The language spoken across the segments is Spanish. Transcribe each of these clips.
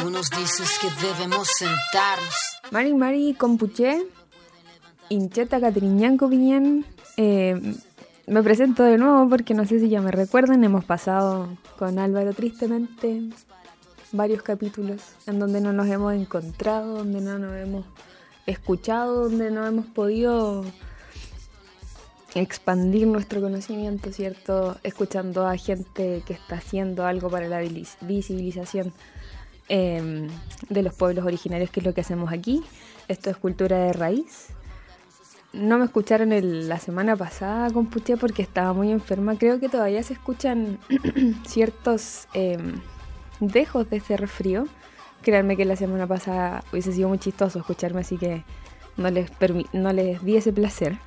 Tú nos dices que debemos sentarnos. Mari Mari Compuché, Incheta Catriñanco Piñán. Eh, me presento de nuevo porque no sé si ya me recuerdan. Hemos pasado con Álvaro tristemente varios capítulos en donde no nos hemos encontrado, donde no nos hemos escuchado, donde no hemos podido expandir nuestro conocimiento, ¿cierto? Escuchando a gente que está haciendo algo para la visibilización em, de los pueblos originarios, que es lo que hacemos aquí. Esto es cultura de raíz. No me escucharon la semana pasada con Puché porque estaba muy enferma. Creo que todavía se escuchan ciertos em, dejos de ese resfrío. Créanme que la semana pasada hubiese sido muy chistoso escucharme, así que no les, no les di ese placer.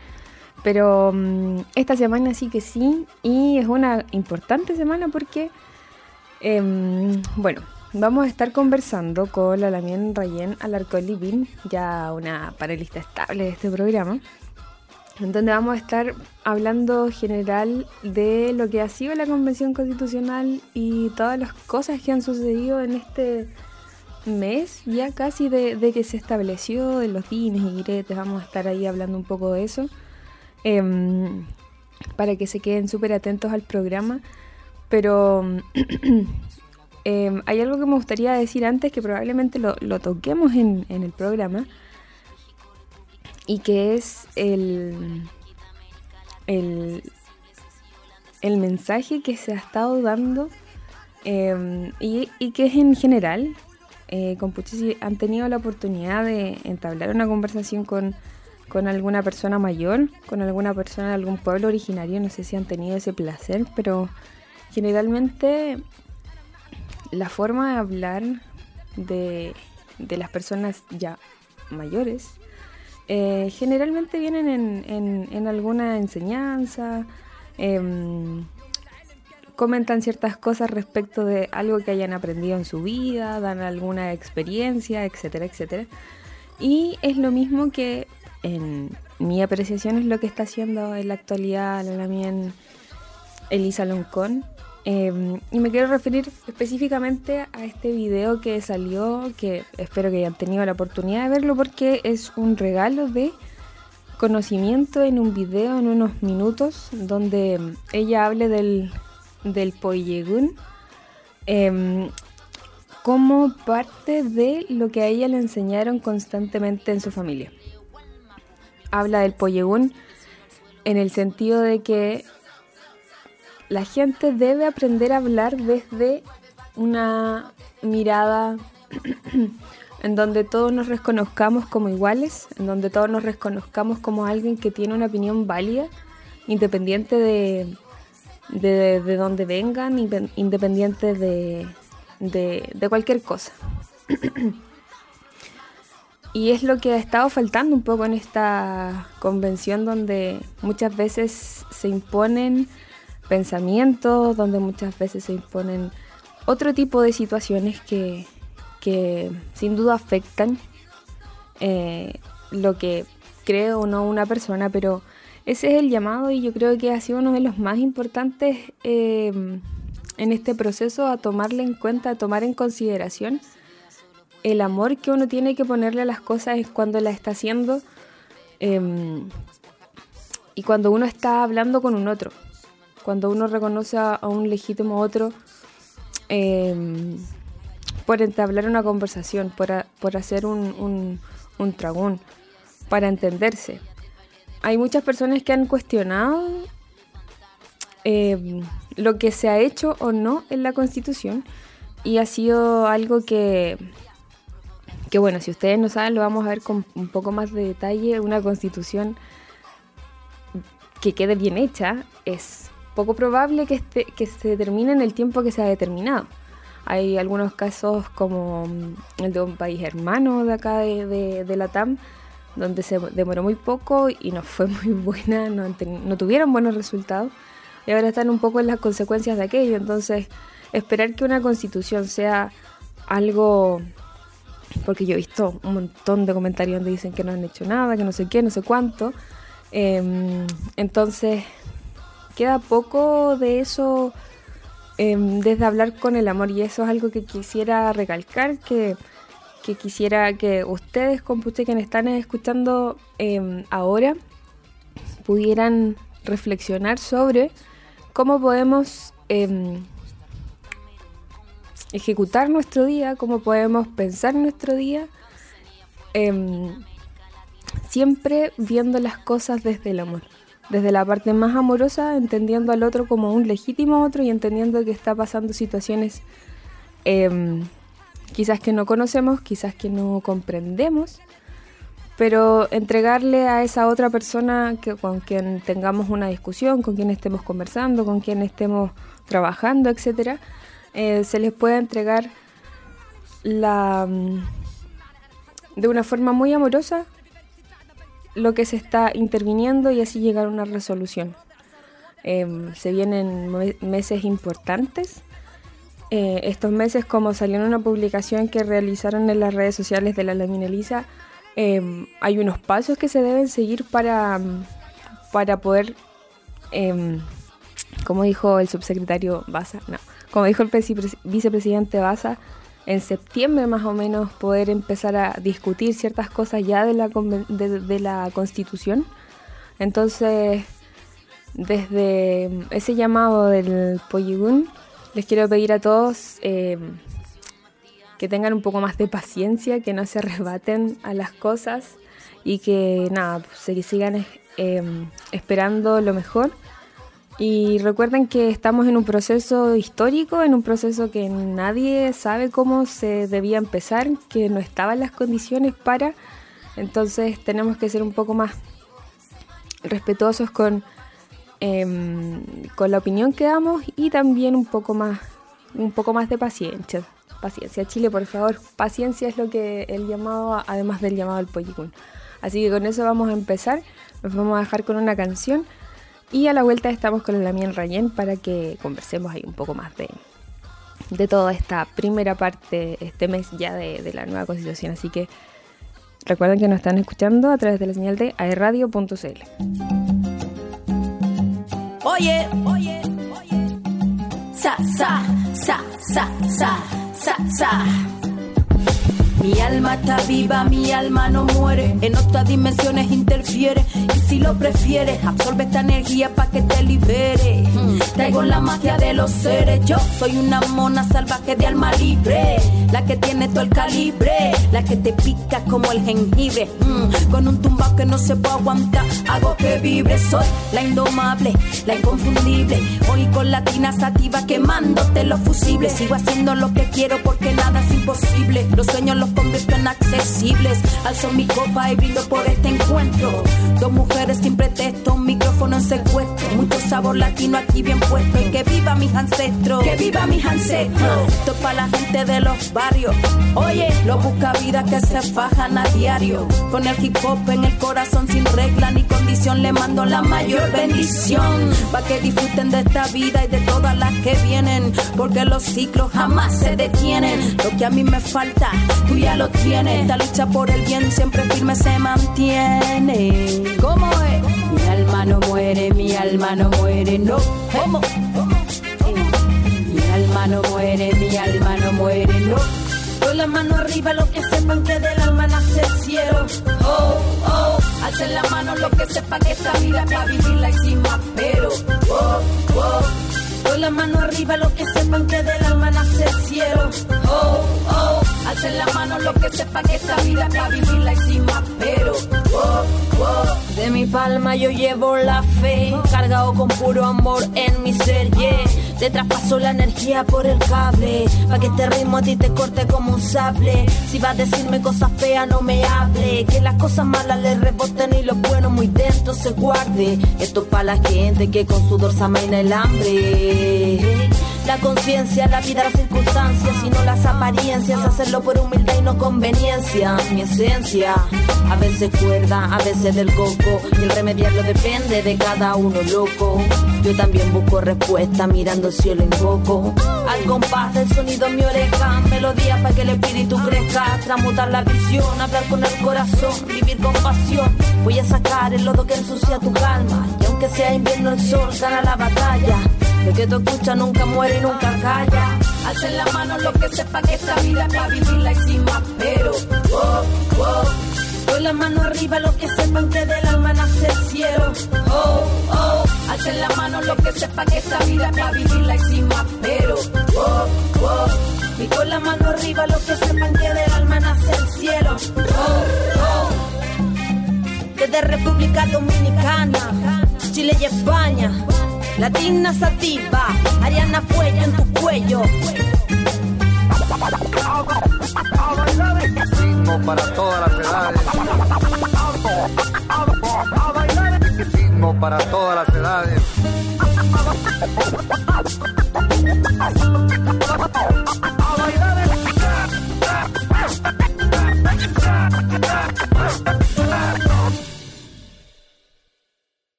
Pero mm, esta semana sí que sí, y es una importante semana porque, em, bueno, vamos a estar conversando con la Lamien Rayen Alarcón ya una panelista estable de este programa, en donde vamos a estar hablando general de lo que ha sido la Convención Constitucional y todas las cosas que han sucedido en este mes ya casi de, que se estableció, de los dines y diretes, vamos a estar ahí hablando un poco de eso. Em, para que se queden súper atentos al programa. Pero em, hay algo que me gustaría decir antes que probablemente lo, toquemos en, el programa y que es el, el, el mensaje que se ha estado dando em, y, y, que es en general. Eh, han tenido la oportunidad de entablar una conversación con con alguna persona mayor, con alguna persona de algún pueblo originario, no sé si han tenido ese placer, pero generalmente la forma de hablar de, las personas ya mayores eh, generalmente vienen en, alguna enseñanza, em, comentan ciertas cosas respecto de algo que hayan aprendido en su vida, dan alguna experiencia, etcétera, etcétera. Y es lo mismo que en mi apreciación es lo que está haciendo en la actualidad la Elisa Loncón. Em, y me quiero referir específicamente a este video que salió, que espero que hayan tenido la oportunidad de verlo porque es un regalo de conocimiento en un video en unos minutos donde ella hable del, del Poyegun em, como parte de lo que a ella le enseñaron constantemente en su familia. Habla del pollegún en el sentido de que la gente debe aprender a hablar desde una mirada en donde todos nos reconozcamos como iguales, en donde todos nos reconozcamos como alguien que tiene una opinión válida, independiente de, de, de dónde vengan, independiente de, de cualquier cosa. Y es lo que ha estado faltando un poco en esta convención donde muchas veces se imponen pensamientos, donde muchas veces se imponen otro tipo de situaciones que, sin duda afectan eh, lo que cree o no una persona, pero ese es el llamado y yo creo que ha sido uno de los más importantes eh, en este proceso a tomarle en cuenta, a tomar en consideración el amor que uno tiene que ponerle a las cosas es cuando la está haciendo em, y cuando uno está hablando con un otro, cuando uno reconoce a, un legítimo otro em, por entablar una conversación, por, hacer un, un, tragún, para entenderse. Hay muchas personas que han cuestionado em, lo que se ha hecho o no en la Constitución y ha sido algo que que bueno, si ustedes no saben, lo vamos a ver con un poco más de detalle. Una constitución que quede bien hecha es poco probable que, este, que se termine en el tiempo que se ha determinado. Hay algunos casos como mm, el de un país hermano de acá de, de, la TAM, donde se demoró muy poco y no fue muy buena, no, no tuvieron buenos resultados y ahora están un poco en las consecuencias de aquello. Entonces, esperar que una constitución sea algo porque yo he visto un montón de comentarios donde dicen que no han hecho nada, que no sé qué, no sé cuánto. Em, entonces, queda poco de eso em, desde hablar con el amor y eso es algo que quisiera recalcar, que, quisiera que ustedes, usted que están escuchando em, ahora, pudieran reflexionar sobre cómo podemos em, ejecutar nuestro día, cómo podemos pensar nuestro día, siempre viendo las cosas desde el amor desde la parte más amorosa, entendiendo al otro como un legítimo otro y entendiendo que está pasando situaciones em, quizás que no conocemos, quizás que no comprendemos, pero entregarle a esa otra persona con quien tengamos una discusión, con quien estemos conversando, con quien estemos trabajando, etcétera, eh, se les puede entregar la mm, de una forma muy amorosa lo que se está interviniendo y así llegar a una resolución. Em, se vienen meses importantes. Eh, estos meses, como salió en una publicación que realizaron en las redes sociales de la Lamina Elisa, em, hay unos pasos que se deben seguir para, para poder, em, como dijo el subsecretario Baza, no, como dijo el vicepresidente Baza, en septiembre más o menos poder empezar a discutir ciertas cosas ya de la, de, la constitución. Entonces, desde ese llamado del Poyigún, les quiero pedir a todos eh, que tengan un poco más de paciencia, que no se arrebaten a las cosas y que nada, pues, se sigan eh, esperando lo mejor y recuerden que estamos en un proceso histórico, en un proceso que nadie sabe cómo se debía empezar, que no estaban las condiciones para. Entonces tenemos que ser un poco más respetuosos con, em, con la opinión que damos y también un poco más, un poco más de paciencia. Paciencia, Chile, por favor. Paciencia es lo que el llamado, además del llamado al Pollicún. Así que con eso vamos a empezar. Nos vamos a dejar con una canción. Y a la vuelta estamos con la Lamien Rayen para que conversemos ahí un poco más de, de toda esta primera parte, este mes ya de, la nueva constitución. Así que recuerden que nos están escuchando a través de la señal de aerradio.cl. Oye, oye, oye. Sa, sa, sa, sa, sa, sa, sa. Mi alma está viva, mi alma no muere. En otras dimensiones interfiere. Si lo prefieres, absorbe esta energía para que te libere. Traigo la magia de los seres. Yo soy una mona salvaje de alma libre. La que tiene todo el calibre. La que te pica como el jengibre. Mm. Con un tumbao que no se puede aguantar. Hago que vibre. Soy la indomable, la inconfundible. Hoy con latina sativa quemándote los fusibles. Sigo haciendo lo que quiero porque nada es imposible. Los sueños los convierto en accesibles. Alzo mi copa y brindo por este encuentro. Dos mujeres sin pretexto, un micrófono en secuestro. Mucho sabor latino aquí bien puesto. Y que viva mis ancestros, que viva mis ancestros. Esto para la gente de los barrios. Oye, lo busca vida que se fajan a diario. Con el hip hop en el corazón sin regla ni condición, le mando la mayor bendición. Pa' que disfruten de esta vida y de todas las que vienen. Porque los ciclos jamás se detienen. Lo que a mí me falta, tú ya lo tiene. Esta lucha por el bien siempre firme se mantiene. Alma no muere, no. ¿Cómo? Mi alma no muere, mi alma no muere, no. Con la mano arriba los que sepan que del alma nace el cielo. Oh, oh, alcen la mano los que sepan que esta vida para vivirla y sin más pero. Oh, oh. Con la mano arriba los que sepan que del alma nace el cielo. Oh, oh, alcen la mano los que sepan que esta vida para vivirla y sin más pero. Oh, oh. De mi palma yo llevo la fe, cargado con puro amor en mi ser, yeah. Te traspaso la energía por el cable, pa' que este ritmo a ti te corte como un sable. Si vas a decirme cosas feas, no me hable. Que las cosas malas le reboten y lo bueno muy dentro se guarde. Esto es para la gente que con su dorsa maina el hambre. La conciencia, la vida, las circunstancias, sino las apariencias. Hacerlo por humildad y no conveniencia. Mi esencia, a veces cuerda, a veces del coco. Y el remediarlo depende de cada uno, loco. Yo también busco respuesta mirando el cielo invoco. Al compás del sonido mi oreja, melodía para que el espíritu crezca. Transmutar la visión, hablar con el corazón, vivir con pasión. Voy a sacar el lodo que ensucia tu calma. Y aunque sea invierno, el sol gana la batalla. Lo que tú escuchas nunca muere y nunca calla. Alcen la mano lo que sepa que esta vida es para vivirla y sin más pero. Oh, oh. Con la mano arriba los que sepan que del alma nace el cielo. Oh, oh. Alcen la mano lo que sepa que esta vida es para vivirla y sin más pero. Oh, oh. Y con la mano arriba los que sepan que del alma nace el cielo. Oh, oh. Desde República Dominicana, Chile y España. Latina sativa, Ariana Cuello en tu cuello. Ritmo para todas las edades. Ritmo para todas las edades.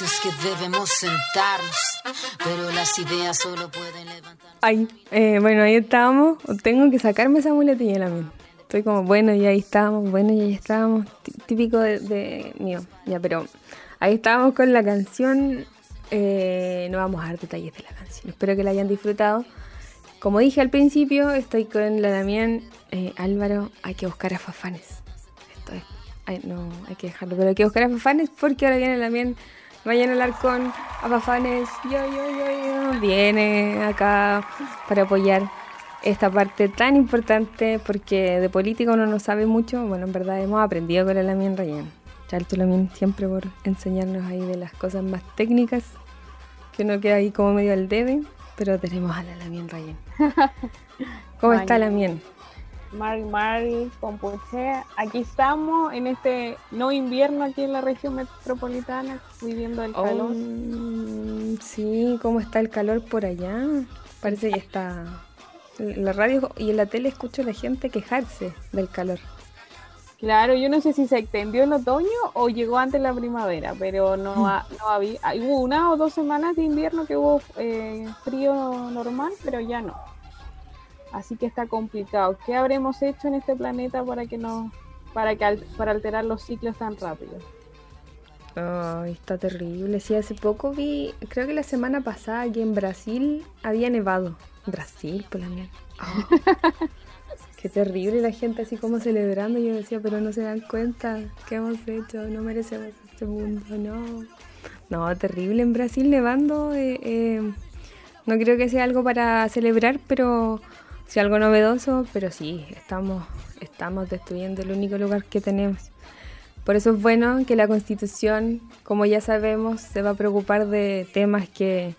Dices que debemos sentarnos, pero las ideas solo pueden levantar. Ay, eh, bueno, ahí estábamos. Tengo que sacarme esa muletilla la mía. Estoy como, bueno, y ahí estábamos, bueno, y ahí estábamos. Tí- Típico de, de mío. Ya, pero ahí estábamos con la canción. Eh, no vamos a dar detalles de la canción. Espero que la hayan disfrutado. Como dije al principio, estoy con la Damián. Eh, Álvaro, hay que buscar a Fafanes. Esto es. ay, no, hay que dejarlo. Pero hay que buscar a Fafanes porque ahora viene la Damián. Vayan a hablar con a Fafanes. Yo, yo, yo, yo. Viene acá para apoyar esta parte tan importante porque de política uno no sabe mucho. Bueno, en verdad hemos aprendido con la Lamien Rayen. Chalto Lamien siempre por enseñarnos ahí de las cosas más técnicas que uno queda ahí como medio al debe, pero tenemos a la Lamien Rayen. ¿Cómo está. Lamien? Mari Mari, Pompuche. Aquí estamos en este no invierno aquí en la región metropolitana, viviendo el calor. Oh, sí, ¿cómo está el calor por allá? Parece que está... En la radio y en la tele escucho a la gente quejarse del calor. Claro, yo no sé si se extendió el otoño o llegó antes la primavera, pero no, ha- no había. Hubo una o dos semanas de invierno que hubo eh, frío normal, pero ya no. Así que está complicado. ¿Qué habremos hecho en este planeta para que no, para que al- para alterar los ciclos tan rápido? Ay, está terrible. Sí, hace poco vi, creo que la semana pasada que en Brasil había nevado. Brasil, por la mierda. Ah, qué terrible la gente así como celebrando. Yo decía, pero no se dan cuenta qué hemos hecho, no merecemos este mundo, no. No, terrible en Brasil nevando. eh, eh, no creo que sea algo para celebrar, pero sí algo novedoso, pero sí, estamos, estamos destruyendo el único lugar que tenemos. Por eso es bueno que la Constitución, como ya sabemos, se va a preocupar de temas que,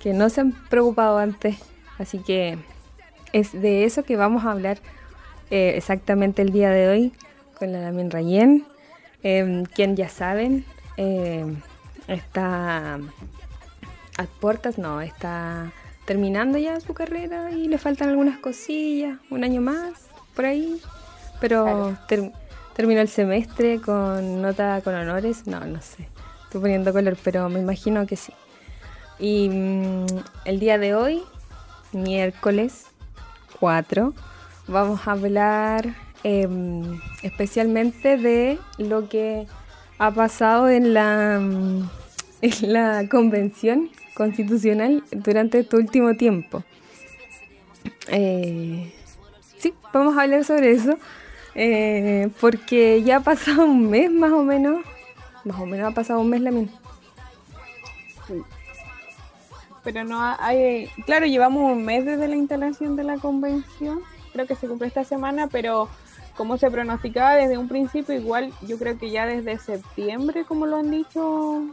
que no se han preocupado antes. Así que es de eso que vamos a hablar eh, exactamente el día de hoy con la Damien Rayen, eh, quien ya saben eh, está a puertas, no, está terminando ya su carrera y le faltan algunas cosillas, un año más por ahí, pero Claro. ter- terminó el semestre con nota con honores, no, no sé, estoy poniendo color, pero me imagino que sí. Y mm, el día de hoy, miércoles 4, vamos a hablar em, especialmente de lo que ha pasado en la, mm, en la convención constitucional durante este último tiempo. Eh, sí, vamos a hablar sobre eso, eh, porque ya ha pasado un mes más o menos, más o menos ha pasado un mes la min- Pero no ha- hay, claro, llevamos un mes desde la instalación de la convención, creo que se cumple esta semana, pero como se pronosticaba desde un principio, igual yo creo que ya desde septiembre, como lo han dicho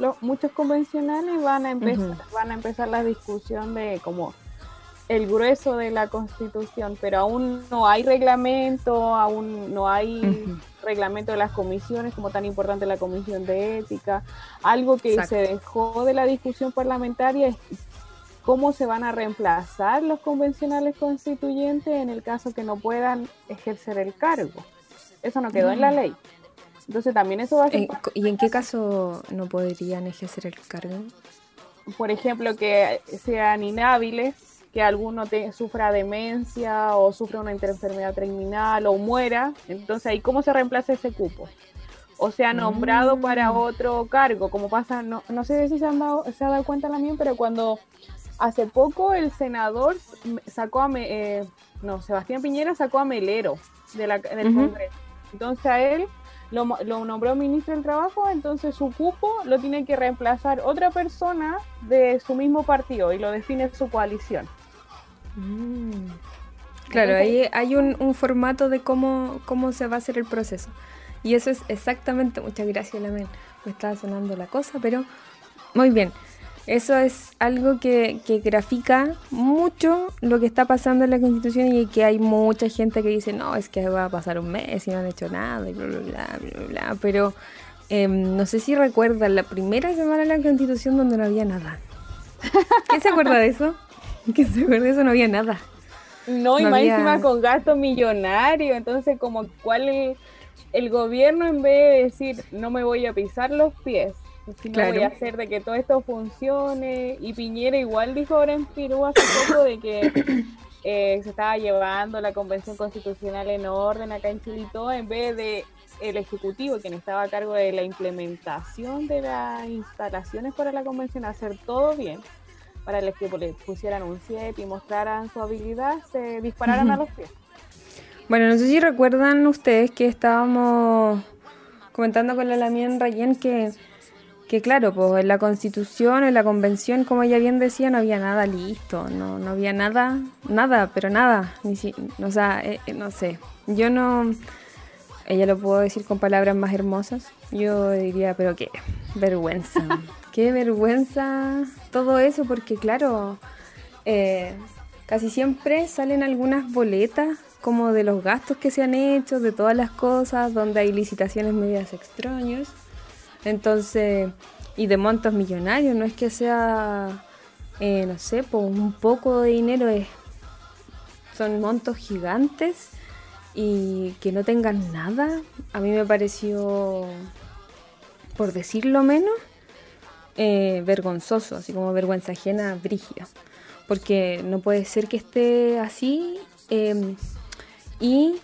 los, muchos convencionales, van a empezar, van a empezar la discusión de como el grueso de la constitución, pero aún no hay reglamento, aún no hay reglamento de las comisiones, como tan importante la comisión de ética. Algo que Exacto. se dejó de la discusión parlamentaria es cómo se van a reemplazar los convencionales constituyentes en el caso que no puedan ejercer el cargo. Eso no quedó en la Mm. ley. Entonces también eso va a ser, ¿Y en qué caso no podrían ejercer el cargo? por ejemplo, que sean inhábiles que alguno te, sufra demencia o sufra una enfermedad terminal o muera. Entonces ahí cómo se reemplaza ese cupo. O sea, nombrado para mm. otro cargo, como pasa, no, no sé si se, han dado, se ha dado cuenta también, pero cuando hace poco el senador sacó a, eh, no, Sebastián Piñera sacó a Melero de la, del Congreso. Entonces a él lo, nombró ministro del Trabajo, entonces su cupo lo tiene que reemplazar otra persona de su mismo partido y lo define su coalición. Mm. Claro, ahí hay un, formato de cómo, cómo se va a hacer el proceso. Y eso es exactamente, muchas gracias, Lamen, me estaba sonando la cosa, pero muy bien. Eso es algo que, que, grafica mucho lo que está pasando en la Constitución y que hay mucha gente que dice, no, es que va a pasar un mes y no han hecho nada y bla, bla, bla, bla, bla. Pero em, no sé si recuerdan la primera semana de la Constitución donde no había nada. ¿Quién se acuerda de eso? ¿Quién se acuerda de eso? No había nada. No, y más encima con gasto millonario. Entonces, como cuál el, el gobierno en vez de decir, no me voy a pisar los pies, no voy a hacer de que todo esto funcione. Y Piñera igual dijo ahora en Perú hace poco de que eh, se estaba llevando la convención constitucional en orden acá en Chilito, en vez de el Ejecutivo, quien estaba a cargo de la implementación de las instalaciones para la convención, hacer todo bien, para los que le pusieran un 7 y mostraran su habilidad, se dispararan a los pies. Bueno, no sé si recuerdan ustedes que estábamos comentando con la Lamien Rayen que que claro, pues en la constitución, en la convención, como ella bien decía, no había nada listo, no, no había nada, nada, pero nada, ni si, o sea, eh, eh, no sé, yo no, ella lo puedo decir con palabras más hermosas, yo diría, pero qué vergüenza, qué vergüenza todo eso, porque claro, eh, casi siempre salen algunas boletas como de los gastos que se han hecho, de todas las cosas, donde hay licitaciones medias extrañas entonces, y de montos millonarios, no es que sea, eh, no sé, pues un poco de dinero, es, son montos gigantes y que no tengan nada, a mí me pareció, por decirlo menos, eh, vergonzoso, así como vergüenza ajena, brígida. Porque no puede ser que esté así em, y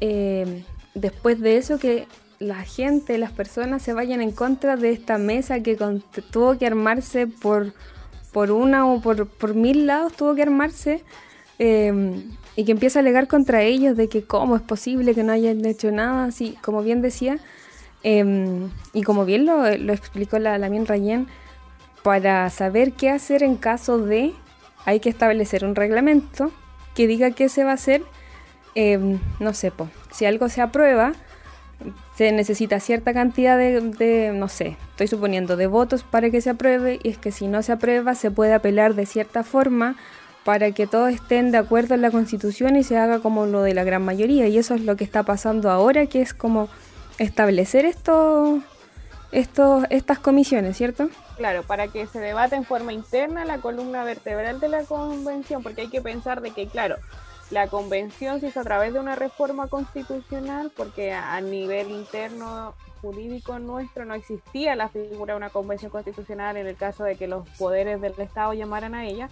em, después de eso que la gente, las personas se vayan en contra de esta mesa que tuvo que armarse por, por una o por, por mil lados, tuvo que armarse em, y que empieza a alegar contra ellos de que cómo es posible que no hayan hecho nada, así como bien decía, em, y como bien lo, explicó la Lamien Rayen, para saber qué hacer en caso de, hay que establecer un reglamento que diga qué se va a hacer, em, no sé, si algo se aprueba, se necesita cierta cantidad de, no sé, estoy suponiendo, de votos para que se apruebe y es que si no se aprueba se puede apelar de cierta forma para que todos estén de acuerdo en la constitución y se haga como lo de la gran mayoría y eso es lo que está pasando ahora que es como establecer esto, esto, estas comisiones, ¿cierto? Claro, para que se debate en forma interna la columna vertebral de la convención, porque hay que pensar de que, claro, la convención se hizo a través de una reforma constitucional porque a nivel interno jurídico nuestro no existía la figura de una convención constitucional en el caso de que los poderes del Estado llamaran a ella,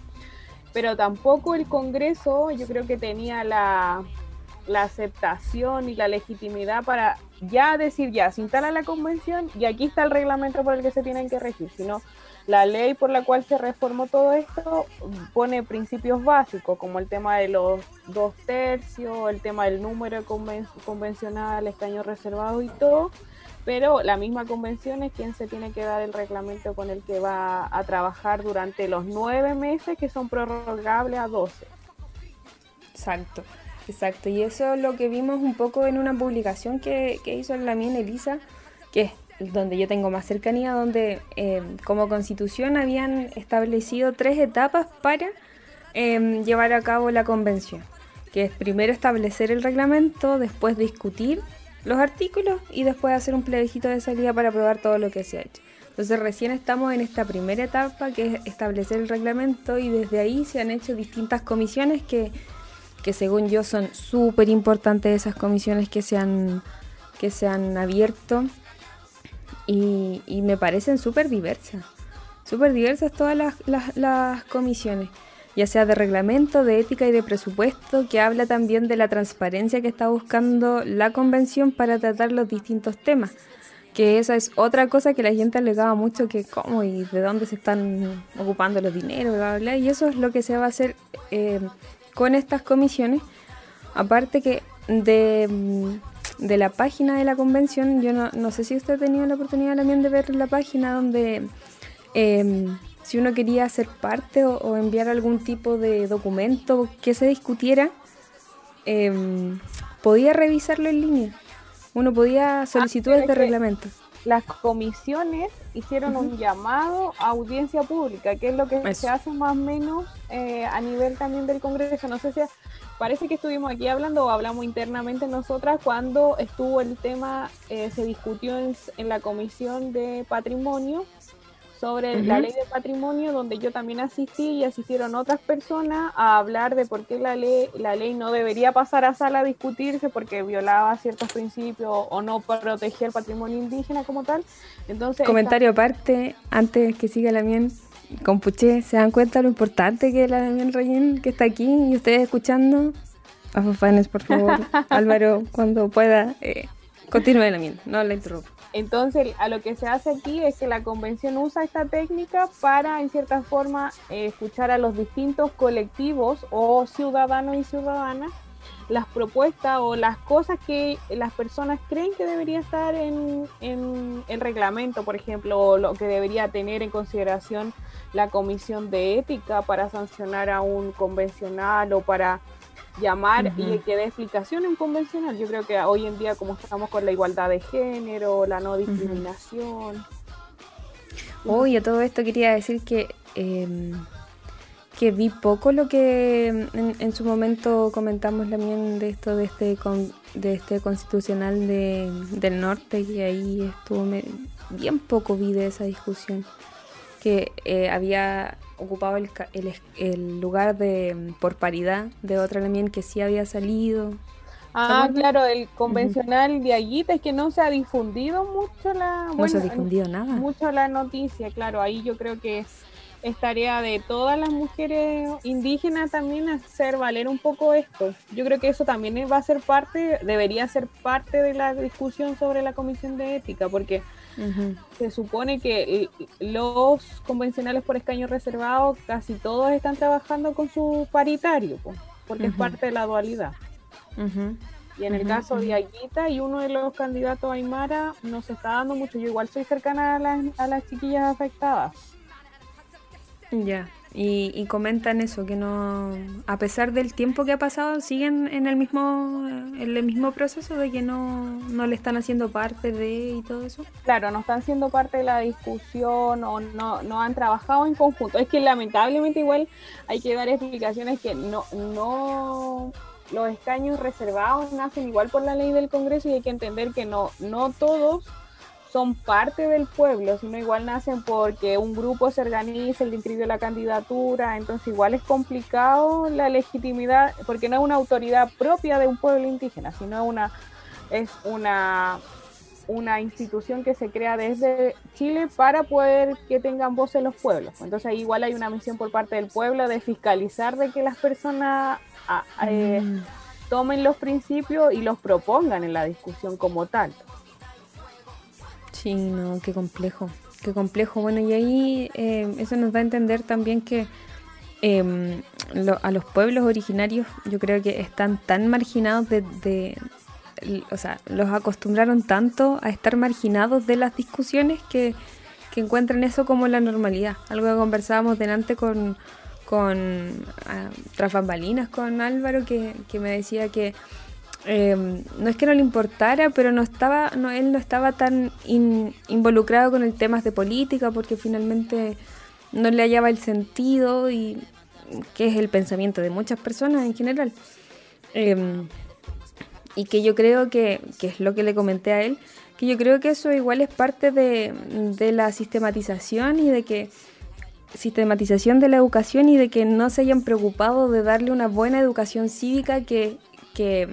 pero tampoco el Congreso yo creo que tenía la, la aceptación y la legitimidad para ya decir ya, se instala la convención y aquí está el reglamento por el que se tienen que regir, sino la ley por la cual se reformó todo esto pone principios básicos, como el tema de los dos tercios, el tema del número convencional, escaño reservado y todo, pero la misma convención es quien se tiene que dar el reglamento con el que va a trabajar durante los nueve meses que son prorrogables a doce. Exacto, exacto. Y eso es lo que vimos un poco en una publicación que, que hizo la mía Elisa, que es donde yo tengo más cercanía, donde eh, como constitución habían establecido tres etapas para em, llevar a cabo la convención, que es primero establecer el reglamento, después discutir los artículos y después hacer un plebiscito de salida para aprobar todo lo que se ha hecho. Entonces recién estamos en esta primera etapa que es establecer el reglamento y desde ahí se han hecho distintas comisiones que, que según yo son súper importantes esas comisiones que se han, que se han abierto y, me parecen súper diversas, súper diversas todas las, las, comisiones. ya sea de reglamento, de ética y de presupuesto, que habla también de la transparencia que está buscando la convención para tratar los distintos temas. Que esa es otra cosa que la gente alegaba mucho, que cómo y de dónde se están ocupando los dineros, bla, bla, y eso es lo que se va a hacer eh, con estas comisiones. Aparte que de, de, la página de la convención, yo no, no, sé si usted ha tenido la oportunidad también de ver la página donde... Eh, si uno quería ser parte o, enviar algún tipo de documento que se discutiera, em, podía revisarlo en línea. Uno podía solicitudes de reglamento. Las comisiones hicieron un llamado a audiencia pública, que es lo que se hace más o menos eh, a nivel también del Congreso. No sé si parece que estuvimos aquí hablando o hablamos internamente nosotras cuando estuvo el tema, eh, se discutió en la Comisión de Patrimonio sobre la ley de patrimonio, donde yo también asistí y asistieron otras personas a hablar de por qué la ley, la ley no debería pasar a sala a discutirse porque violaba ciertos principios o no protegía el patrimonio indígena como tal. Entonces, Comentario aparte, antes que siga la mien, con Puché, ¿se dan cuenta lo importante que es la mien Reyén que está aquí y ustedes escuchando? A por favor. Álvaro, cuando pueda, eh, continúe la no la interrumpa. Entonces, a lo que se hace aquí es que la convención usa esta técnica para, en cierta forma, eh, escuchar a los distintos colectivos o ciudadanos y ciudadanas las propuestas o las cosas que las personas creen que debería estar en, en el reglamento, por ejemplo, o lo que debería tener en consideración la comisión de ética para sancionar a un convencional o para llamar y que dé explicación en convencional. Yo creo que hoy en día, como estamos con la igualdad de género, la no discriminación. Hoy a todo esto quería decir que, em, que vi poco lo que en, su momento comentamos también de esto de este de este constitucional de, del norte y ahí estuvo bien poco vi de esa discusión que eh, había ocupado el, el, lugar de por paridad de otra también que sí había salido. Ah, claro, el convencional de allí es que no se ha difundido mucho la... No se ha difundido nada. Mucho la noticia, claro, ahí yo creo que es tarea de todas las mujeres indígenas también hacer valer un poco esto. Yo creo que eso también va a ser parte, debería ser parte de la discusión sobre la comisión de ética, porque se supone que los convencionales por escaño reservado casi todos están trabajando con su paritario, porque es parte de la dualidad. Y en el caso de Aguita y uno de los candidatos Aymara nos está dando mucho. Yo igual soy cercana a las, a las chiquillas afectadas. Ya. Y, comentan eso, que no, a pesar del tiempo que ha pasado, siguen en el mismo, en el mismo proceso de que no, no le están haciendo parte de y todo eso. Claro, no están siendo parte de la discusión o no, no han trabajado en conjunto. Es que lamentablemente igual hay que dar explicaciones que no, no los escaños reservados nacen igual por la ley del Congreso y hay que entender que no, no todos son parte del pueblo, sino igual nacen porque un grupo se organiza, el inscribe la candidatura, entonces igual es complicado la legitimidad, porque no es una autoridad propia de un pueblo indígena, sino una es una una institución que se crea desde Chile para poder que tengan voz en los pueblos. Entonces igual hay una misión por parte del pueblo de fiscalizar de que las personas ah, eh, mm. tomen los principios y los propongan en la discusión como tal. Sí, no, qué complejo, qué complejo. Bueno, y ahí eh, eso nos da a entender también que em, a los pueblos originarios yo creo que están tan marginados de, o sea, los acostumbraron tanto a estar marginados de las discusiones que, que encuentran eso como la normalidad. Algo que conversábamos delante con, con ah, tras bambalinas con Álvaro que, que me decía que Em, no es que no le importara, pero no estaba, no, él no estaba tan involucrado con el temas de política porque finalmente no le hallaba el sentido y que es el pensamiento de muchas personas en general. Em, y que yo creo que, que, es lo que le comenté a él, que yo creo que eso igual es parte de, de la sistematización y de que sistematización de la educación y de que no se hayan preocupado de darle una buena educación cívica que, que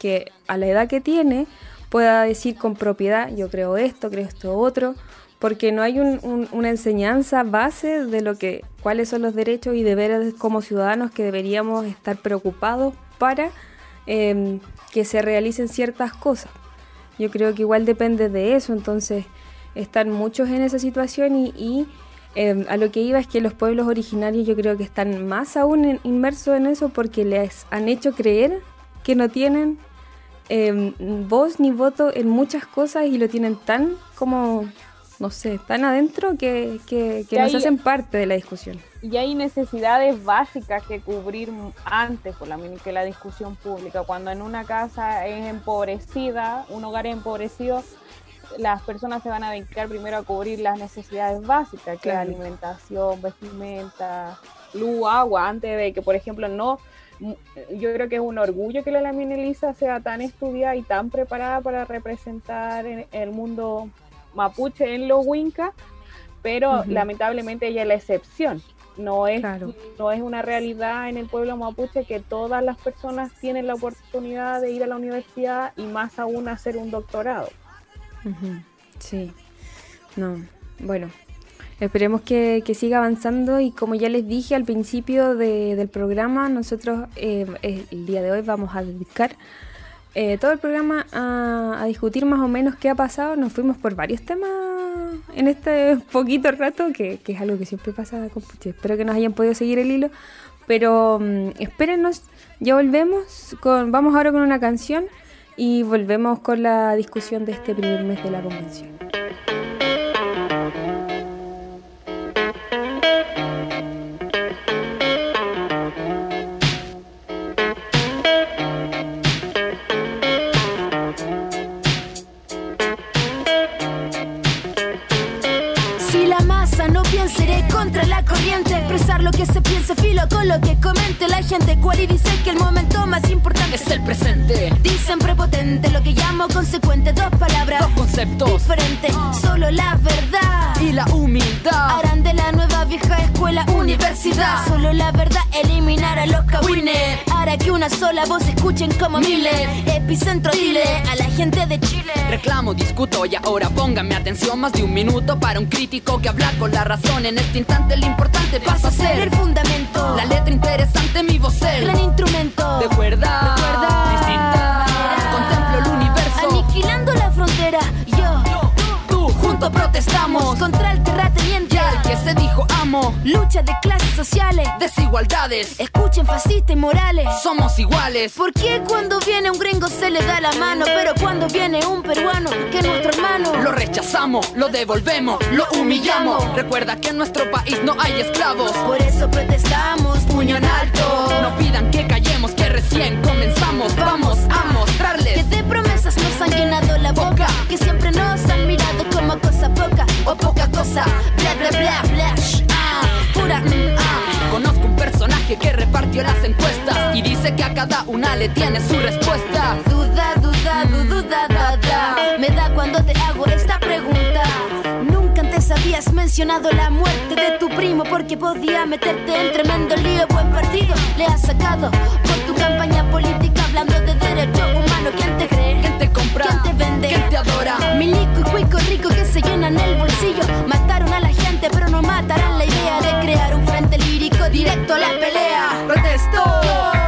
que a la edad que tiene pueda decir con propiedad, yo creo esto, creo esto otro, porque no hay una enseñanza base de lo que, cuáles son los derechos y deberes como ciudadanos que deberíamos estar preocupados para em, que se realicen ciertas cosas. Yo creo que igual depende de eso, entonces están muchos en esa situación y, em, a lo que iba es que los pueblos originarios yo creo que están más aún inmersos en eso porque les han hecho creer que no tienen em, voz ni voto en muchas cosas y lo tienen tan como, no sé, tan adentro que, que, que nos hacen parte de la discusión. Y hay necesidades básicas que cubrir antes por la, que la discusión pública. Cuando en una casa es empobrecida, un hogar es empobrecido, las personas se van a dedicar primero a cubrir las necesidades básicas, que es alimentación, vestimenta, luz, agua, antes de que, por ejemplo, no yo creo que es un orgullo que la Lamine Elisa sea tan estudiada y tan preparada para representar el mundo mapuche en los Winca, pero lamentablemente ella es la excepción. No es, no es una realidad en el pueblo mapuche que todas las personas tienen la oportunidad de ir a la universidad y más aún hacer un doctorado. Sí, no, bueno, Esperemos que, siga avanzando y como ya les dije al principio del programa, nosotros eh, el día de hoy vamos a dedicar eh, todo el programa a, discutir más o menos qué ha pasado. Nos fuimos por varios temas en este poquito rato, que, es algo que siempre pasa con Espero que nos hayan podido seguir el hilo. Pero um, espérenos, ya volvemos. Con, vamos ahora con una canción y volvemos con la discusión de este primer mes de la convención. Llamo consecuente, dos palabras, dos conceptos diferentes, solo la verdad y la humildad harán de la nueva vieja escuela universidad. Solo la verdad eliminar a los cabines, hará que una sola voz escuchen como miles. Epicentro dile a la gente de Chile. Reclamo, discuto y ahora pónganme atención más de un minuto para un crítico que habla con la razón en este instante. Lo importante pasa a ser el fundamento. La letra interesante, mi voz el gran instrumento. De cuerda, distinta. Contra el terrateniente. Ya que se dijo amo. Lucha de clases sociales. Desigualdades. Escuchen fascistas y morales. Somos iguales. ¿Por qué cuando viene un gringo se le da la mano? Pero cuando viene un peruano, que es nuestro hermano. Lo rechazamos, lo devolvemos, lo humillamos. Recuerda que en nuestro país no hay esclavos. Por eso protestamos, puño en alto. No pidan que callemos, que recién comenzamos. Vamos a mostrarles que de promesas nos han llenado la boca. Que siempre nos han mirado como cosa poca o poca cosa. Bla bla bla bla. Ah, pura mm, ah. Conozco un personaje que repartió las encuestas y dice que a cada una le tiene su respuesta. Duda, duda, duda, duda, duda. Me da cuando te hago esta pregunta. Nunca antes habías mencionado la muerte de tu primo porque podía meterte en tremendo lío. Buen partido le has sacado por tu campaña política hablando de derecho humano. ¿Quién te cree? ¿Quién te compra? ¿Quién te vende? ¿Quién te adora? Milico y cuico rico que se llenan el bolsillo. Mataron a la gente, pero no matarán la idea de crear un frente lírico directo a la pelea. Protesto,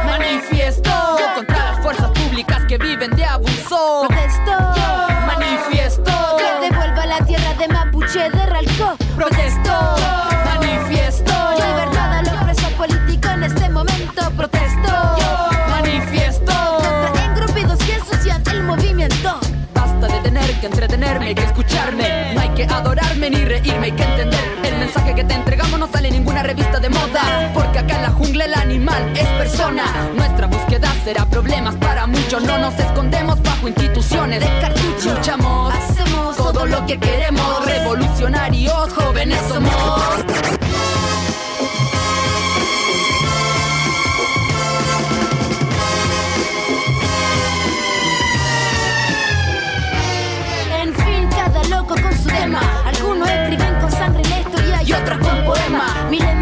manifiesto contra las fuerzas públicas que viven de abuso. Protesto, reírme, hay que entender. El mensaje que te entregamos no sale ninguna revista de moda. Porque acá en la jungla el animal es persona. Nuestra búsqueda será problemas para muchos. No nos escondemos bajo instituciones De cartucho. Luchamos, Hacemos todo lo que queremos. Revolucionarios, jóvenes somos. Otros con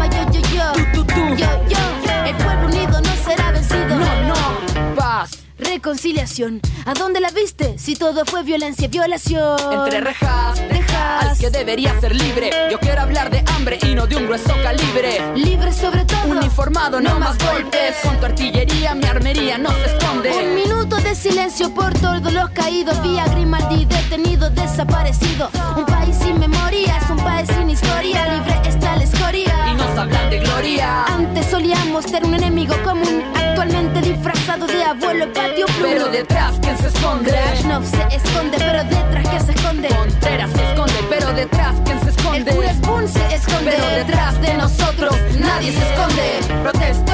reconciliación. ¿A dónde la viste? Si todo fue violencia y violación. Entre rejas, Dejas. al que debería ser libre. Yo quiero hablar de hambre y no de un grueso calibre. Libre sobre todo. Uniformado, no más golpes. Con tu artillería, mi armería no se Un esconde. minuto de silencio por todos los caídos. Vía Grimaldi detenido, desaparecido. Un país sin memoria, es un país sin historia. Libre está la Y escoria. nos hablan de gloria. Antes solíamos ser un enemigo común. Actualmente disfrazado de abuelo patio. Pero detrás, ¿quién se esconde? Krasnov se esconde, pero detrás que se esconde. Contreras se esconde, pero detrás, ¿quién se El esconde? cura Spoon se esconde, Pero detrás de nosotros nadie se esconde. Protesto,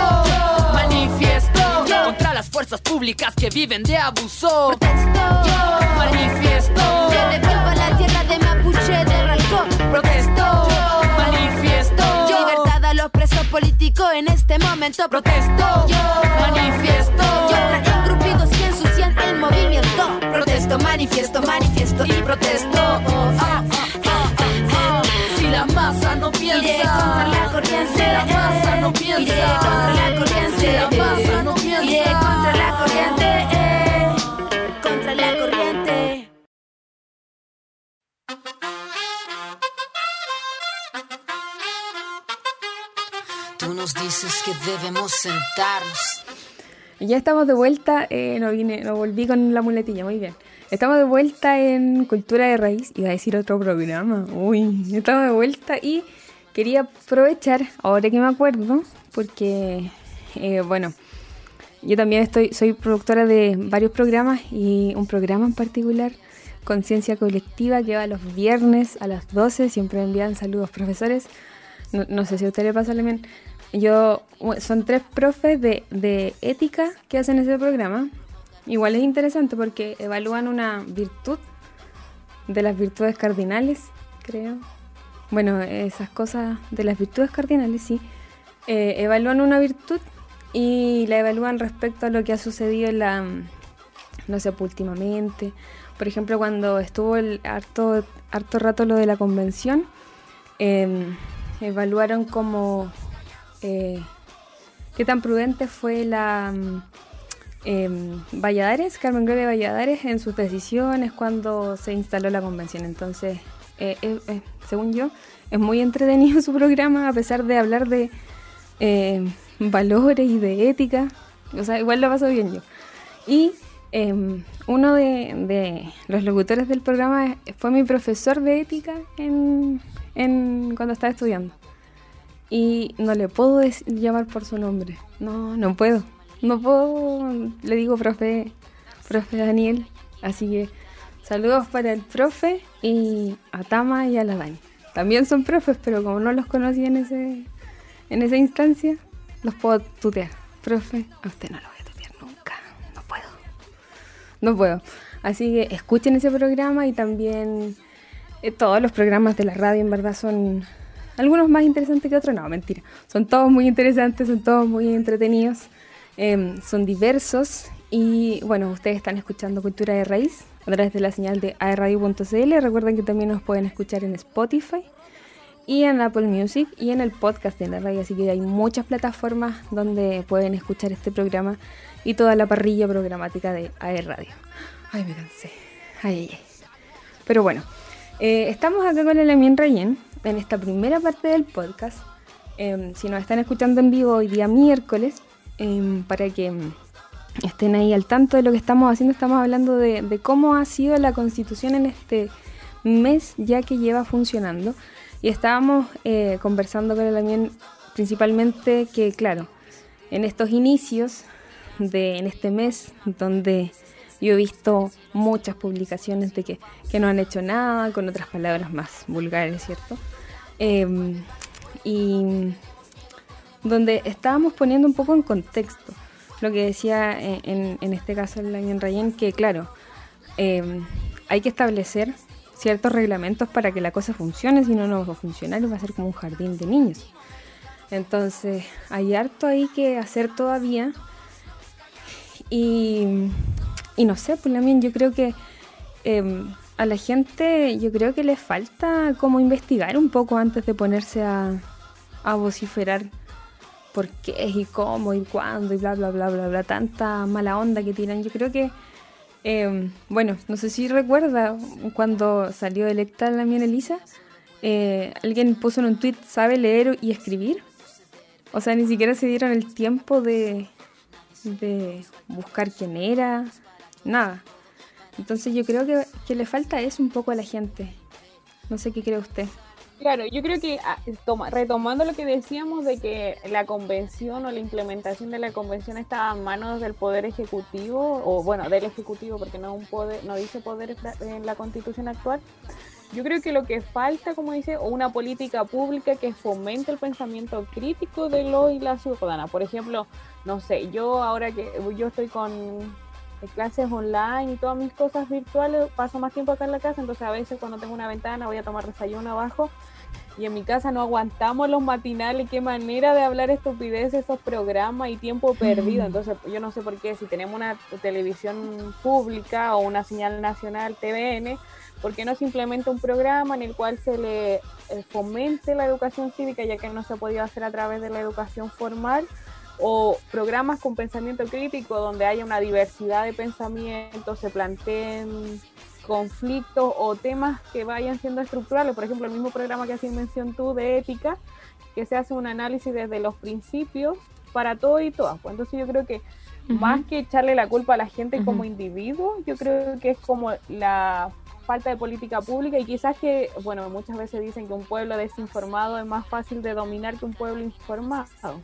manifiesto contra las fuerzas públicas que viven de abuso. Protesto. Manifiesto, Que devuelva la tierra de Mapuche de Ralcón. protesto, manifiesto, Libertad a los presos políticos en este momento. protesto, manifiesto, manifiesto, manifiesto y protesto. Ah, ah, ah. Si la masa no piensa, Iré contra la corriente. Si la masa no piensa, Iré contra la corriente. Si la masa no piensa, Iré contra la corriente. eh, Contra la corriente. Tú nos dices que debemos sentarnos. Ya estamos de vuelta, eh, no vine, no volví con la muletilla, muy bien. Estamos de vuelta en Cultura de Raíz, iba a decir otro programa, uy, estamos de vuelta y quería aprovechar, ahora que me acuerdo, porque, eh, bueno, yo también estoy, soy productora de varios programas y un programa en particular, Conciencia Colectiva, que va los viernes a las 12, siempre envían saludos profesores, no, sé si a usted le pasa también. Yo, son tres profes de, de ética que hacen ese programa. Igual es interesante porque evalúan una virtud de las virtudes cardinales, creo. Bueno, esas cosas de las virtudes cardinales, sí. Eh, evalúan una virtud y la evalúan respecto a lo que ha sucedido en la, no sé, pues, últimamente. Por ejemplo, cuando estuvo el harto, harto rato lo de la convención, em, evaluaron como eh, qué tan prudente fue la em, Valladares, Carmen Gloria Valladares, en sus decisiones cuando se instaló la convención. Entonces, eh, eh, eh, según yo, es muy entretenido su programa, a pesar de hablar de eh, valores y de ética. O sea, igual lo paso bien yo. Y em, uno de, los locutores del programa fue mi profesor de ética en, cuando estaba estudiando. Y no le puedo llamar por su nombre. No, no puedo. No puedo. Le digo profe, profe Daniel. Así que saludos para el profe y a Tama y a la Dani. También son profes, pero como no los conocí en ese en esa instancia, los puedo tutear. Profe, a usted no lo voy a tutear nunca. No puedo. No puedo. Así que escuchen ese programa y también eh, todos los programas de la radio en verdad son algunos más interesantes que otros. No, mentira. Son todos muy interesantes, son todos muy entretenidos. Em, son diversos y bueno, ustedes están escuchando Cultura de Raíz a través de la señal de aerradio.cl. Recuerden que también nos pueden escuchar en Spotify y en Apple Music y en el podcast de la radio. Así que hay muchas plataformas donde pueden escuchar este programa y toda la parrilla programática de AE Radio. Ay, me cansé. Ay, ay, ay. Pero bueno, eh, estamos acá con el Amien Rayen en esta primera parte del podcast. Em, si nos están escuchando en vivo hoy día miércoles, em, para que estén ahí al tanto de lo que estamos haciendo, estamos hablando de, de cómo ha sido la constitución en este mes ya que lleva funcionando. Y estábamos eh, conversando con el Amien principalmente que, claro, en estos inicios de en este mes, donde yo he visto muchas publicaciones de que, que no han hecho nada, con otras palabras más vulgares, ¿cierto? Em, y donde estábamos poniendo un poco en contexto lo que decía en, en- en este caso el Daniel Rayen, que claro, em, hay que establecer ciertos reglamentos para que la cosa funcione, si no, no va a funcionar y va a ser como un jardín de niños. Entonces, hay harto ahí que hacer todavía. Y, no sé, pues también yo creo que em, a la gente, yo creo que le falta como investigar un poco antes de ponerse a, a vociferar por qué y cómo y cuándo y bla, bla, bla, bla, bla, tanta mala onda que tiran. Yo creo que, eh, bueno, no sé si recuerda cuando salió electa la mía Elisa, eh, alguien puso en un tweet, ¿sabe leer y escribir? O sea, ni siquiera se dieron el tiempo de, de buscar quién era, nada. Entonces yo creo que, que le falta eso un poco a la gente. No sé qué cree usted. Claro, yo creo que ah, toma, retomando lo que decíamos de que la convención o la implementación de la convención estaba en manos del poder ejecutivo o bueno del ejecutivo porque no un poder, no dice poder en la constitución actual. Yo creo que lo que falta, como dice, una política pública que fomente el pensamiento crítico de lo y la ciudadana. Por ejemplo, no sé, yo ahora que yo estoy con clases online y todas mis cosas virtuales, paso más tiempo acá en la casa, entonces a veces cuando tengo una ventana voy a tomar desayuno abajo y en mi casa no aguantamos los matinales, qué manera de hablar estupidez esos programas y tiempo perdido. Entonces yo no sé por qué, si tenemos una televisión pública o una señal nacional TVN, ¿por qué no simplemente un programa en el cual se le eh, fomente la educación cívica, ya que no se ha podido hacer a través de la educación formal? O programas con pensamiento crítico donde haya una diversidad de pensamientos, se planteen conflictos o temas que vayan siendo estructurales. Por ejemplo, el mismo programa que hacías mención tú de ética, que se hace un análisis desde los principios para todo y todas. Pues entonces yo creo que más que echarle la culpa a la gente como individuo, yo creo que es como la falta de política pública y quizás que, bueno, muchas veces dicen que un pueblo desinformado es más fácil de dominar que un pueblo informado.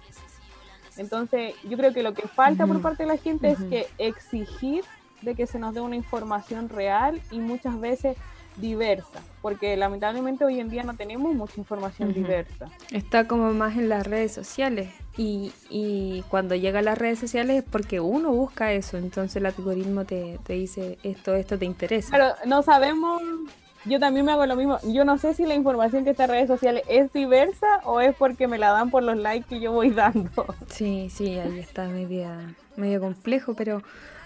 Entonces, yo creo que lo que falta por parte de la gente es que exigir de que se nos dé una información real y muchas veces diversa, porque lamentablemente hoy en día no tenemos mucha información diversa. Está como más en las redes sociales y, y, cuando llega a las redes sociales es porque uno busca eso, entonces el algoritmo te, te dice esto, esto te interesa. Pero no sabemos yo también me hago lo mismo. Yo no sé si la información que está en redes sociales es diversa o es porque me la dan por los likes que yo voy dando. Sí, sí, ahí está media, medio complejo, pero,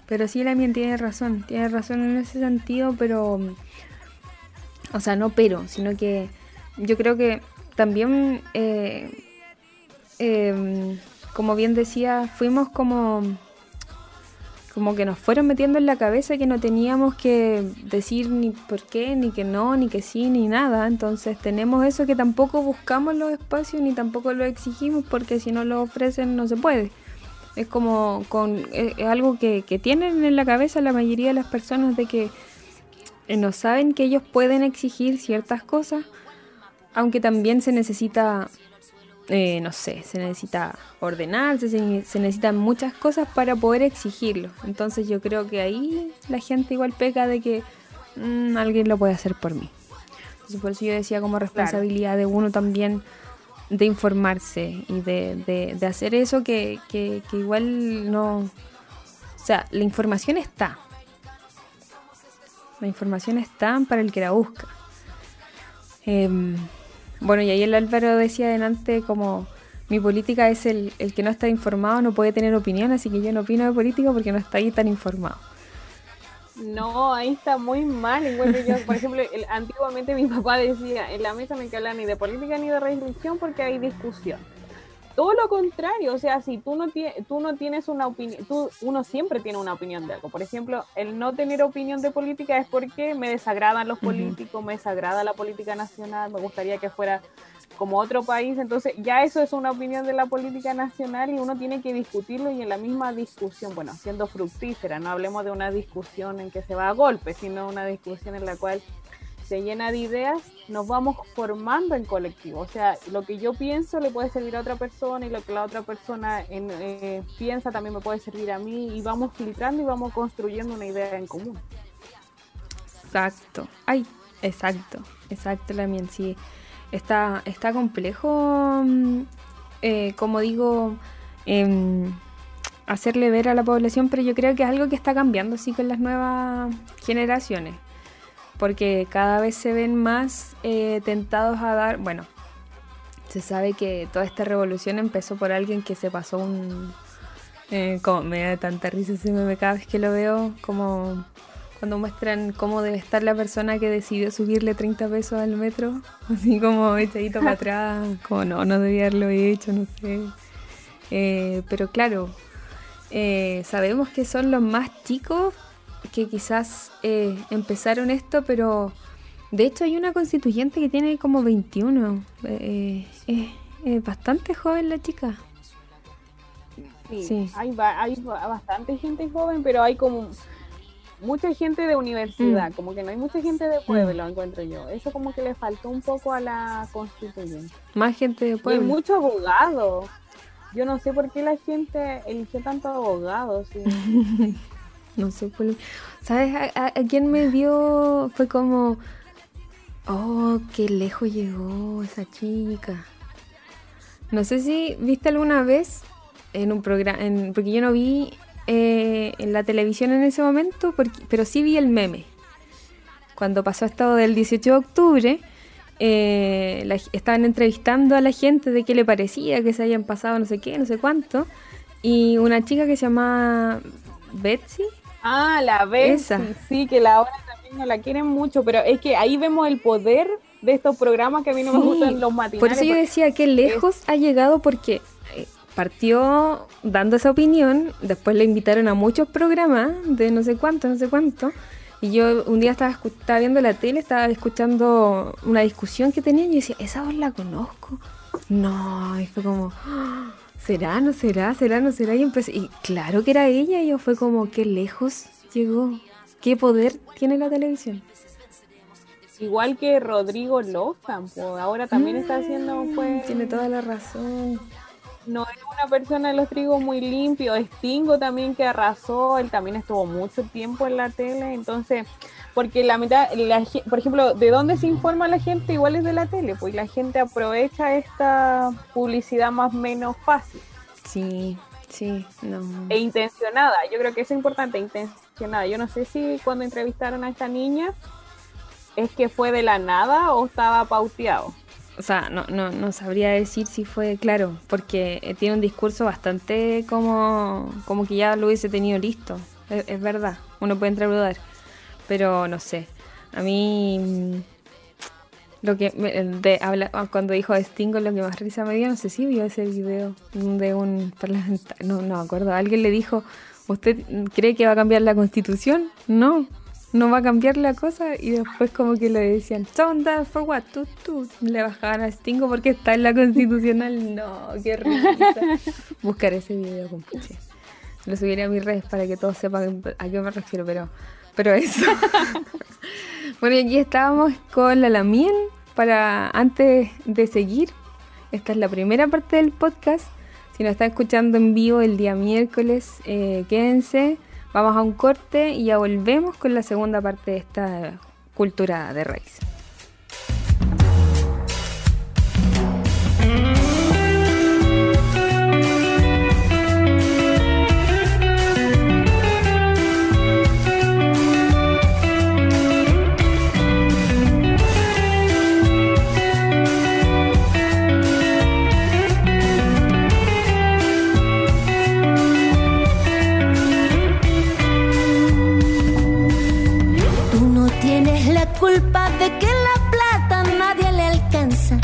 pero sí, la mía tiene razón. Tiene razón en ese sentido, pero. O sea, no pero, sino que yo creo que también, eh, em, como bien decía, fuimos como como que nos fueron metiendo en la cabeza que no teníamos que decir ni por qué, ni que no, ni que sí, ni nada. Entonces tenemos eso que tampoco buscamos los espacios ni tampoco lo exigimos porque si no lo ofrecen no se puede. Es como con es algo que, que tienen en la cabeza la mayoría de las personas de que eh, no saben que ellos pueden exigir ciertas cosas, aunque también se necesita eh, no sé, se necesita ordenarse, se, necesitan muchas cosas para poder exigirlo. Entonces yo creo que ahí la gente igual peca de que mm, alguien lo puede hacer por mí. Entonces por eso yo decía como responsabilidad de uno también de informarse y de, de, hacer eso que, que, igual no... O sea, la información está. La información está para el que la busca. Eh, bueno, y ahí el Álvaro decía adelante como mi política es el, el que no está informado, no puede tener opinión, así que yo no opino de política porque no está ahí tan informado. No, ahí está muy mal. yo, por ejemplo, antiguamente mi papá decía, en la mesa que hablar ni de política ni de religión porque hay discusión todo lo contrario, o sea, si tú no, tú no tienes una opinión, uno siempre tiene una opinión de algo. Por ejemplo, el no tener opinión de política es porque me desagradan los políticos, me desagrada la política nacional, me gustaría que fuera como otro país, entonces ya eso es una opinión de la política nacional y uno tiene que discutirlo y en la misma discusión, bueno, siendo fructífera, no hablemos de una discusión en que se va a golpe, sino una discusión en la cual se llena de ideas, nos vamos formando en colectivo. O sea, lo que yo pienso le puede servir a otra persona y lo que la otra persona eh, piensa también me puede servir a mí y vamos filtrando y vamos construyendo una idea en común. Exacto. Ay, exacto, exacto, también sí. Está, está complejo, mm, eh, como digo, em, hacerle ver a la población, pero yo creo que es algo que está cambiando sí con las nuevas generaciones porque cada vez se ven más eh, tentados a dar, bueno, se sabe que toda esta revolución empezó por alguien que se pasó un... Eh, como me da tanta risa ese meme cada vez que lo veo, como cuando muestran cómo debe estar la persona que decidió subirle 30 pesos al metro, así como echadito para atrás, como no, no debía haberlo hecho, no sé. Eh, pero claro, eh, sabemos que son los más chicos que quizás eh, empezaron esto, pero de hecho hay una constituyente que tiene como 21. Eh, eh, bastante joven la chica. Sí, Sí. Hay, ba- hay ba- bastante gente joven, pero hay como mucha gente de universidad, Mm. como que no hay mucha gente de pueblo, encuentro yo. Eso como que le faltó un poco a la constituyente. Más gente de Y hay pueblo. mucho abogado. Yo no sé por qué la gente eligió tanto abogado. sí. No sé, ¿sabes a, a- quién me dio? Fue como, oh, qué lejos llegó esa chica. No sé si viste alguna vez en un programa, porque yo no vi eh, en la televisión en ese momento, porque- pero sí vi el meme. Cuando pasó esto del 18 de octubre, eh, la- estaban entrevistando a la gente de qué le parecía, que se hayan pasado no sé qué, no sé cuánto. Y una chica que se llama Betsy, Ah, la vez, Esa. sí, que la ahora también no la quieren mucho, pero es que ahí vemos el poder de estos programas que a mí no me gustan los matinales. Por eso yo decía que lejos ha llegado porque eh, partió dando esa opinión, después le invitaron a muchos programas de no sé cuánto, no sé cuánto. Y yo un día estaba, estaba viendo la tele, estaba escuchando una discusión que tenían y decía, esa voz la conozco. No, y fue como, "Ah, ¿será, no será, será, no será? Y empecé, y claro que era ella, y yo fue como, qué lejos llegó, qué poder tiene la televisión. Igual que Rodrigo pues ahora también está haciendo, pues, Mm, Tiene toda la razón. no es una persona de los trigos muy limpio. Stingo también que arrasó, él también estuvo mucho tiempo en la tele, entonces, porque la mitad, la por ejemplo, ¿de dónde se informa la gente? Igual es de la tele, pues la gente aprovecha esta publicidad más o menos fácil Sí, sí, no. e intencionada. Yo creo que eso es importante, intencionada. Yo no sé si cuando entrevistaron a esta niña es que fue de la nada o estaba pauteado. O sea, no, no, no sabría decir si fue claro, porque eh, tiene un discurso bastante como, como que ya lo hubiese tenido listo. Es, es verdad, uno puede entrar a dudar. Pero no sé. A mí. mm, Lo que me- de, habla, ah, cuando dijo Stingo, lo que más risa me dio, no sé si vio ese video de un parlamentario, no, no me acuerdo. Alguien le dijo: ¿Usted cree que va a cambiar la constitución? No, no va a cambiar la cosa. Y después, como que le decían: ¿Son for what? Tú, tú. Le bajaban a Stingo porque está en la constitucional. No, qué risa. Buscar ese video, compuche. Lo subiré a mis redes para que todos sepan a qué me refiero, pero, pero eso. bueno, y aquí estábamos con la Lamien para antes de seguir. Esta es la primera parte del podcast. Si nos están escuchando en vivo el día miércoles, eh, quédense. Vamos a un corte y ya volvemos con la segunda parte de esta cultura de raíz. Culpa de que la plata nadie le alcanza.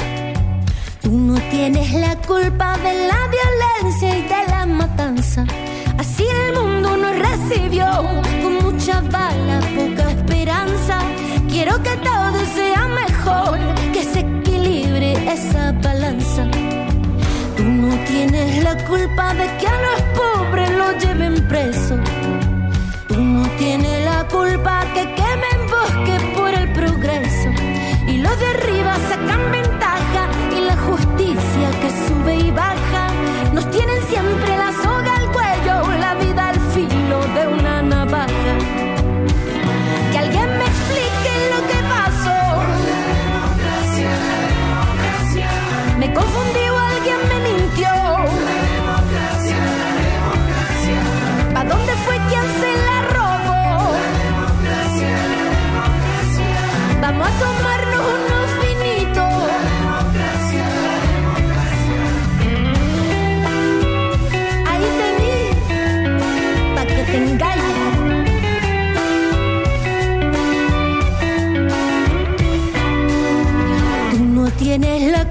Tú no tienes la culpa de la violencia y de la matanza. Así el mundo nos recibió con mucha bala, poca esperanza. Quiero que todo sea mejor, que se equilibre esa balanza. Tú no tienes la culpa de que a los pobres los lleven presos. Tú no tienes la culpa que quemen bosques progreso. Y los de arriba sacan ventaja y la justicia que sube y baja. Nos tienen siempre la soga al cuello, la vida al filo de una navaja. Que alguien me explique lo que pasó. Me confundí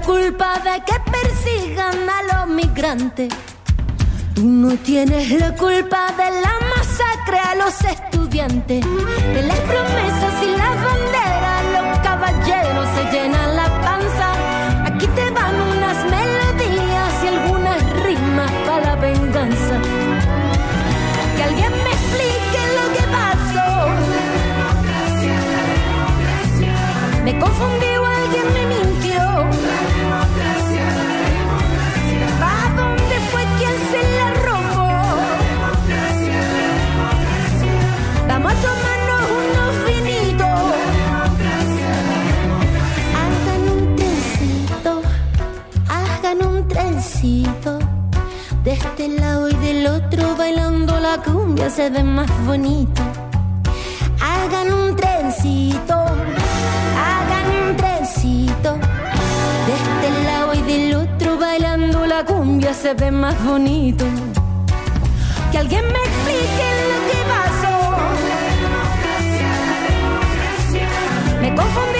culpa de que persigan a los migrantes. Tú no tienes la culpa de la masacre a los estudiantes, de las promesas este lado y del otro bailando la cumbia se ve más bonito. Hagan un trencito, hagan un trencito. De este lado y del otro bailando la cumbia se ve más bonito. Que alguien me explique lo que pasó. Me confundí.